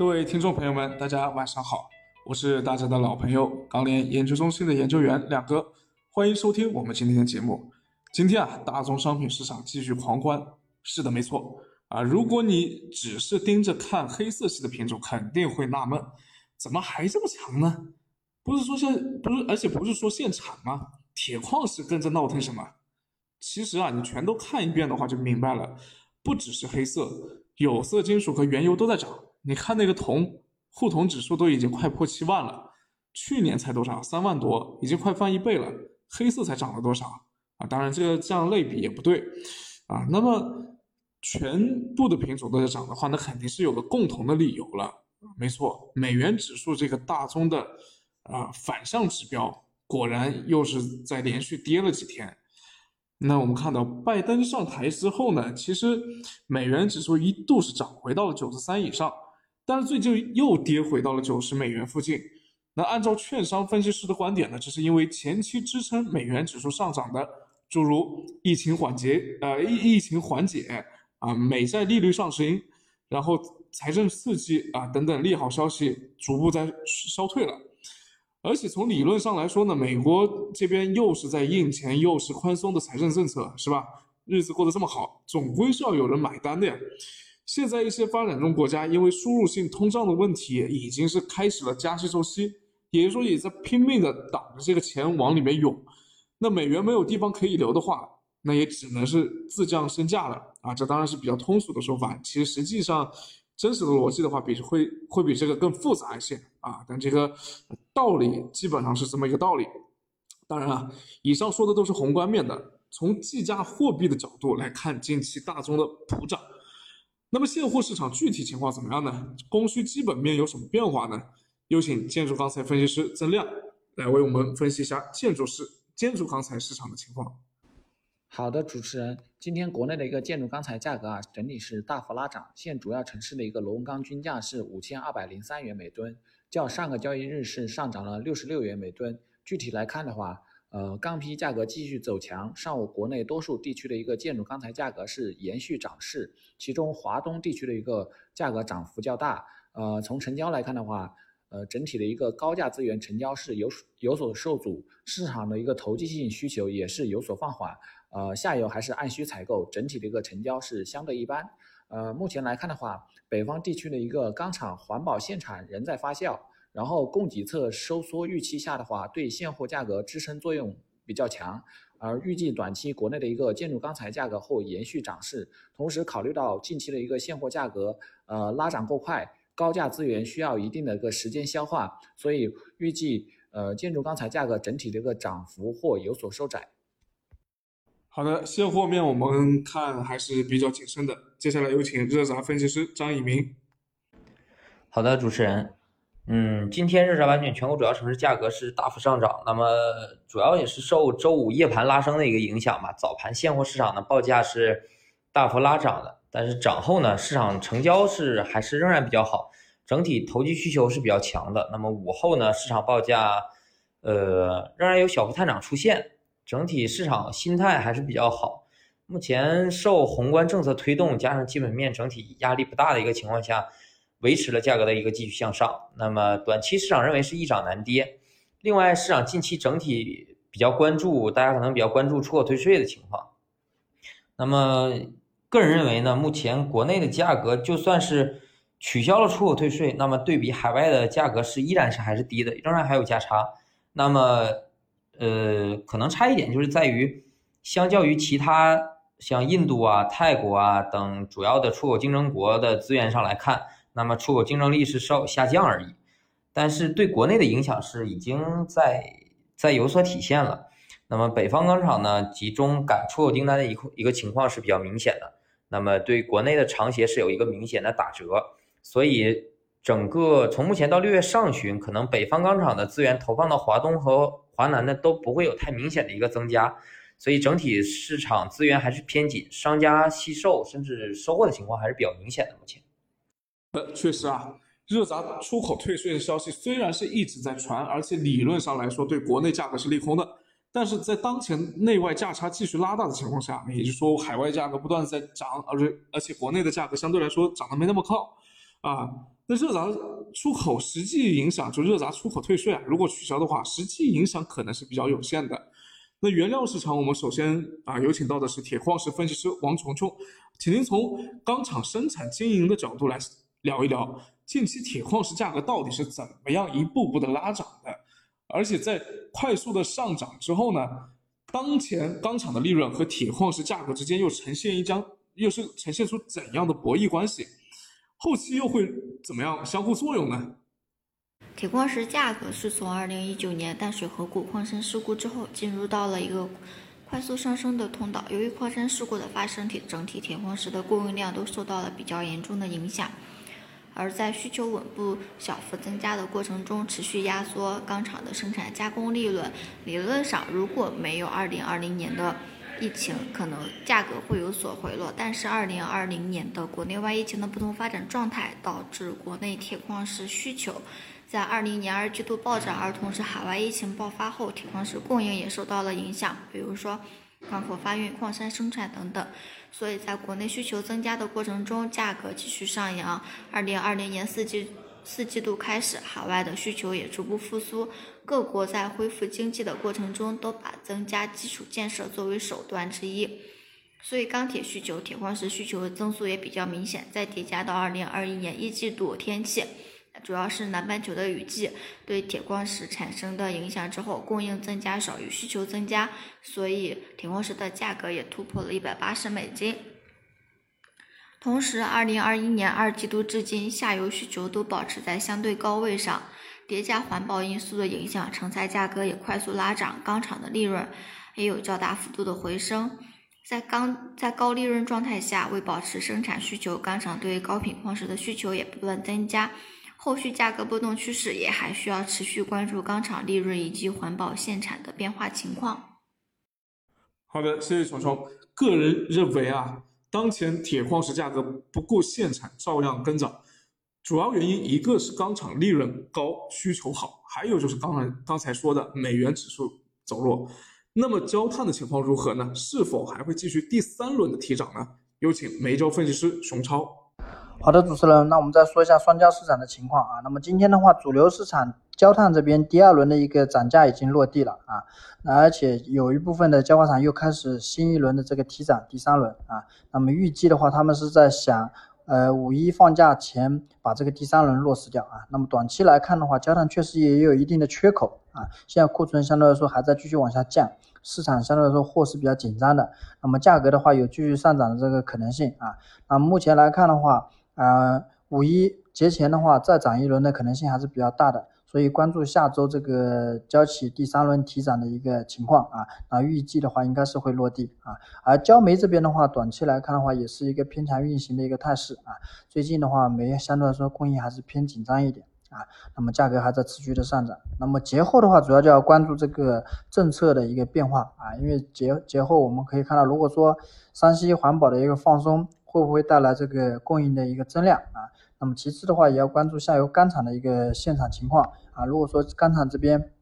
各位听众朋友们，大家晚上好，我是大家的老朋友钢联研究中心的研究员亮哥，欢迎收听我们今天的节目。今天啊，大宗商品市场继续狂欢，是的，没错啊。如果你只是盯着看黑色系的品种，肯定会纳闷，怎么还这么强呢？不是说现不是，而且不是说现产吗？铁矿石跟着闹腾什么？其实啊，你全都看一遍的话就明白了，不只是黑色，有色金属和原油都在涨。你看那个铜，沪铜指数都已经快破七万了，去年才多少？三万多，已经快翻一倍了。黑色才涨了多少啊？当然，这个这样类比也不对啊。那么全部的品种都在涨的话，那肯定是有个共同的理由了。没错，美元指数这个大宗的啊反向指标，果然又是在连续跌了几天。那我们看到拜登上台之后呢，其实美元指数一度是涨回到了九十三以上。但是最近又跌回到了九十美元附近。那按照券商分析师的观点呢，这是因为前期支撑美元指数上涨的，诸如疫情缓解，呃疫疫情缓解啊，美债利率上行，然后财政刺激啊等等利好消息逐步在消退了。而且从理论上来说呢，美国这边又是在印钱，又是宽松的财政政策，是吧？日子过得这么好，总归是要有人买单的呀。现在一些发展中国家因为输入性通胀的问题，已经是开始了加息周期，也就是说也在拼命的挡着这个钱往里面涌。那美元没有地方可以留的话，那也只能是自降身价了啊！这当然是比较通俗的说法，其实实际上真实的逻辑的话，比会会比这个更复杂一些啊。但这个道理基本上是这么一个道理。当然啊，以上说的都是宏观面的，从计价货币的角度来看，近期大宗的普涨。那么现货市场具体情况怎么样呢？供需基本面有什么变化呢？有请建筑钢材分析师曾亮来为我们分析一下建筑市建筑钢材市场的情况。好的，主持人，今天国内的一个建筑钢材价格啊，整体是大幅拉涨。现主要城市的一个螺纹钢均价是五千二百零三元每吨，较上个交易日是上涨了六十六元每吨。具体来看的话，呃，钢坯价格继续走强，上午国内多数地区的一个建筑钢材价格是延续涨势，其中华东地区的一个价格涨幅较大。呃，从成交来看的话，呃，整体的一个高价资源成交是有有所受阻，市场的一个投机性需求也是有所放缓。呃，下游还是按需采购，整体的一个成交是相对一般。呃，目前来看的话，北方地区的一个钢厂环保限产仍在发酵。然后供给侧收缩预期下的话，对现货价格支撑作用比较强，而预计短期国内的一个建筑钢材价格会延续涨势。同时考虑到近期的一个现货价格，呃拉涨过快，高价资源需要一定的一个时间消化，所以预计呃建筑钢材价格整体的一个涨幅或有所收窄。好的，现货面我们看还是比较谨慎的。接下来有请热轧分析师张以明。好的，主持人。嗯，今天热轧板卷全国主要城市价格是大幅上涨，那么主要也是受周五夜盘拉升的一个影响吧。早盘现货市场的报价是大幅拉涨的，但是涨后呢，市场成交是还是仍然比较好，整体投机需求是比较强的。那么午后呢，市场报价呃仍然有小幅探涨出现，整体市场心态还是比较好。目前受宏观政策推动，加上基本面整体压力不大的一个情况下。维持了价格的一个继续向上，那么短期市场认为是一涨难跌。另外，市场近期整体比较关注，大家可能比较关注出口退税的情况。那么，个人认为呢，目前国内的价格就算是取消了出口退税，那么对比海外的价格是依然是还是低的，仍然还有价差。那么，呃，可能差一点就是在于，相较于其他像印度啊、泰国啊等主要的出口竞争国的资源上来看。那么出口竞争力是稍有下降而已，但是对国内的影响是已经在在有所体现了。那么北方钢厂呢，集中赶出口订单的一一个情况是比较明显的。那么对国内的长协是有一个明显的打折，所以整个从目前到六月上旬，可能北方钢厂的资源投放到华东和华南的都不会有太明显的一个增加，所以整体市场资源还是偏紧，商家惜售甚至收获的情况还是比较明显的。目前。呃，确实啊，热轧出口退税的消息虽然是一直在传，而且理论上来说对国内价格是利空的，但是在当前内外价差继续拉大的情况下，也就是说海外价格不断在涨，而且而且国内的价格相对来说涨得没那么高啊，那热轧出口实际影响就热轧出口退税啊，如果取消的话，实际影响可能是比较有限的。那原料市场，我们首先啊有请到的是铁矿石分析师王琼琼，请您从钢厂生产经营的角度来聊一聊，近期铁矿石价格到底是怎么样一步步的拉涨的，而且在快速的上涨之后呢，当前钢厂的利润和铁矿石价格之间又呈现一张，又是呈现出怎样的博弈关系？后期又会怎么样相互作用呢？铁矿石价格是从二零一九年淡水河谷矿山事故之后，进入到了一个快速上升的通道。由于矿山事故的发生，铁整体铁矿石的供应量都受到了比较严重的影响。而在需求稳步小幅增加的过程中，持续压缩钢厂的生产加工利润。理论上，如果没有二零二零年的疫情，可能价格会有所回落。但是二零二零年的国内外疫情的不同发展状态，导致国内铁矿石需求。在二零年二季度暴涨，而同时海外疫情爆发后，铁矿石供应也受到了影响，比如说港口发运、矿山生产等等。所以，在国内需求增加的过程中，价格继续上扬。二零二零年四季四季度开始，海外的需求也逐步复苏，各国在恢复经济的过程中，都把增加基础建设作为手段之一。所以，钢铁需求、铁矿石需求增速也比较明显。再叠加到二零二一年一季度天气。主要是南半球的雨季对铁矿石产生的影响之后，供应增加少于需求增加，所以铁矿石的价格也突破了一百八十美金。同时，二零二一年二季度至今，下游需求都保持在相对高位上，叠加环保因素的影响，成材价格也快速拉涨，钢厂的利润也有较大幅度的回升。在钢在高利润状态下，为保持生产需求，钢厂对高品矿石的需求也不断增加。后续价格波动趋势也还需要持续关注钢厂利润以及环保限产的变化情况。好的，谢谢虫虫。个人认为啊，当前铁矿石价格不顾限产照样跟涨，主要原因一个是钢厂利润高需求好，还有就是刚才刚才说的美元指数走弱。那么焦炭的情况如何呢？是否还会继续第三轮的提涨呢？有请煤焦分析师熊超。好的，主持人，那我们再说一下双焦市场的情况啊。那么今天的话，主流市场焦炭这边第二轮的一个涨价已经落地了啊，而且有一部分的焦化厂又开始新一轮的这个提涨，第三轮啊。那么预计的话，他们是在想，呃，五一放假前把这个第三轮落实掉啊。那么短期来看的话，焦炭确实也有一定的缺口啊，现在库存相对来说还在继续往下降，市场相对来说货是比较紧张的。那么价格的话有继续上涨的这个可能性啊。那目前来看的话，啊，五一节前的话，再涨一轮的可能性还是比较大的，所以关注下周这个焦企第三轮提涨的一个情况啊。那预计的话，应该是会落地啊。而焦煤这边的话，短期来看的话，也是一个偏强运行的一个态势啊。最近的话，煤相对来说供应还是偏紧张一点啊。那么价格还在持续的上涨。那么节后的话，主要就要关注这个政策的一个变化啊。因为节节后我们可以看到，如果说山西环保的一个放松。会不会带来这个供应的一个增量啊？那么其次的话，也要关注下游钢厂的一个现场情况啊。如果说钢厂这边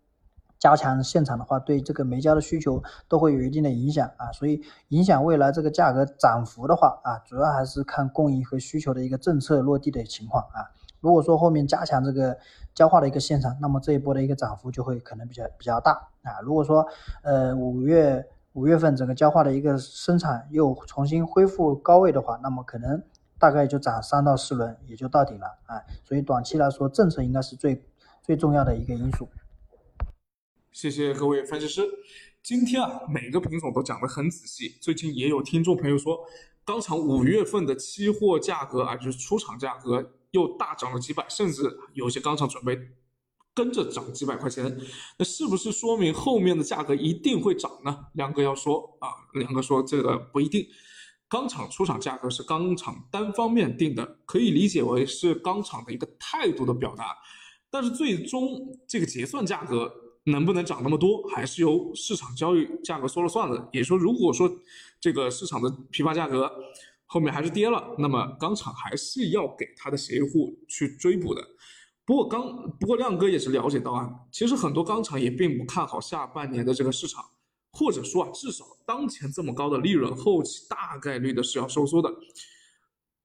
加强现场的话，对这个煤焦的需求都会有一定的影响啊。所以影响未来这个价格涨幅的话啊，主要还是看供应和需求的一个政策落地的情况啊。如果说后面加强这个焦化的一个现场，那么这一波的一个涨幅就会可能比较比较大啊。如果说呃五月。五月份整个焦化的一个生产又重新恢复高位的话，那么可能大概就涨三到四轮也就到顶了啊。所以短期来说，政策应该是最最重要的一个因素。谢谢各位分析师。今天啊，每个品种都讲得很仔细。最近也有听众朋友说，钢厂五月份的期货价格啊，就是出厂价格又大涨了几百，甚至有些钢厂准备。跟着涨几百块钱，那是不是说明后面的价格一定会涨呢？梁哥要说啊，梁哥说这个不一定。钢厂出厂价格是钢厂单方面定的，可以理解为是钢厂的一个态度的表达。但是最终这个结算价格能不能涨那么多，还是由市场交易价格说了算的。也说，如果说这个市场的批发价格后面还是跌了，那么钢厂还是要给他的协议户去追补的。不过刚，不过亮哥也是了解到啊，其实很多钢厂也并不看好下半年的这个市场，或者说啊，至少当前这么高的利润，后期大概率的是要收缩的。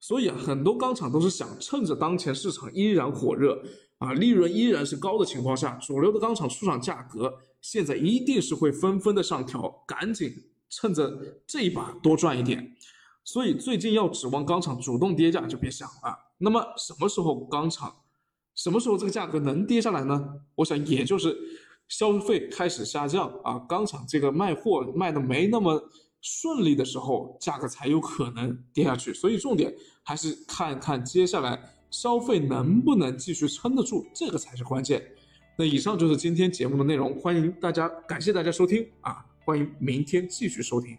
所以啊，很多钢厂都是想趁着当前市场依然火热啊，利润依然是高的情况下，主流的钢厂出厂价格现在一定是会纷纷的上调，赶紧趁着这一把多赚一点。所以最近要指望钢厂主动跌价就别想了。那么什么时候钢厂，什么时候这个价格能跌下来呢？我想也就是消费开始下降啊，钢厂这个卖货卖的没那么顺利的时候，价格才有可能跌下去。所以重点还是看看接下来消费能不能继续撑得住，这个才是关键。那以上就是今天节目的内容，欢迎大家，感谢大家收听啊，欢迎明天继续收听。